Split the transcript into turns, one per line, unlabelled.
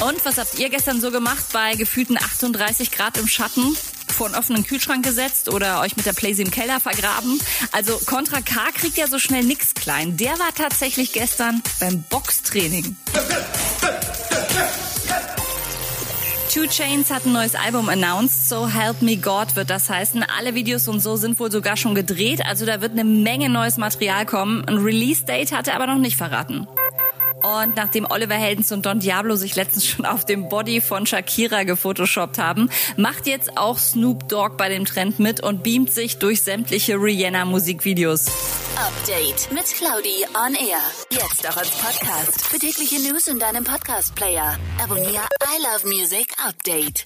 Und was habt ihr gestern so gemacht bei gefühlten 38 Grad im Schatten? Vor einen offenen Kühlschrank gesetzt oder euch mit der Playsee im Keller vergraben? Also Contra K kriegt ja so schnell nix klein. Der war tatsächlich gestern beim Boxtraining. Two Chains hat ein neues Album announced, So Help Me God wird das heißen. Alle Videos und so sind wohl sogar schon gedreht, also da wird eine Menge neues Material kommen. Ein Release-Date hat er aber noch nicht verraten. Und nachdem Oliver Heldens und Don Diablo sich letztens schon auf dem Body von Shakira gefotoshoppt haben, macht jetzt auch Snoop Dogg bei dem Trend mit und beamt sich durch sämtliche Rihanna-Musikvideos.
Update mit Claudi on Air. Jetzt auch als Podcast. Für tägliche News in deinem Podcast-Player. Abonniere I Love Music Update.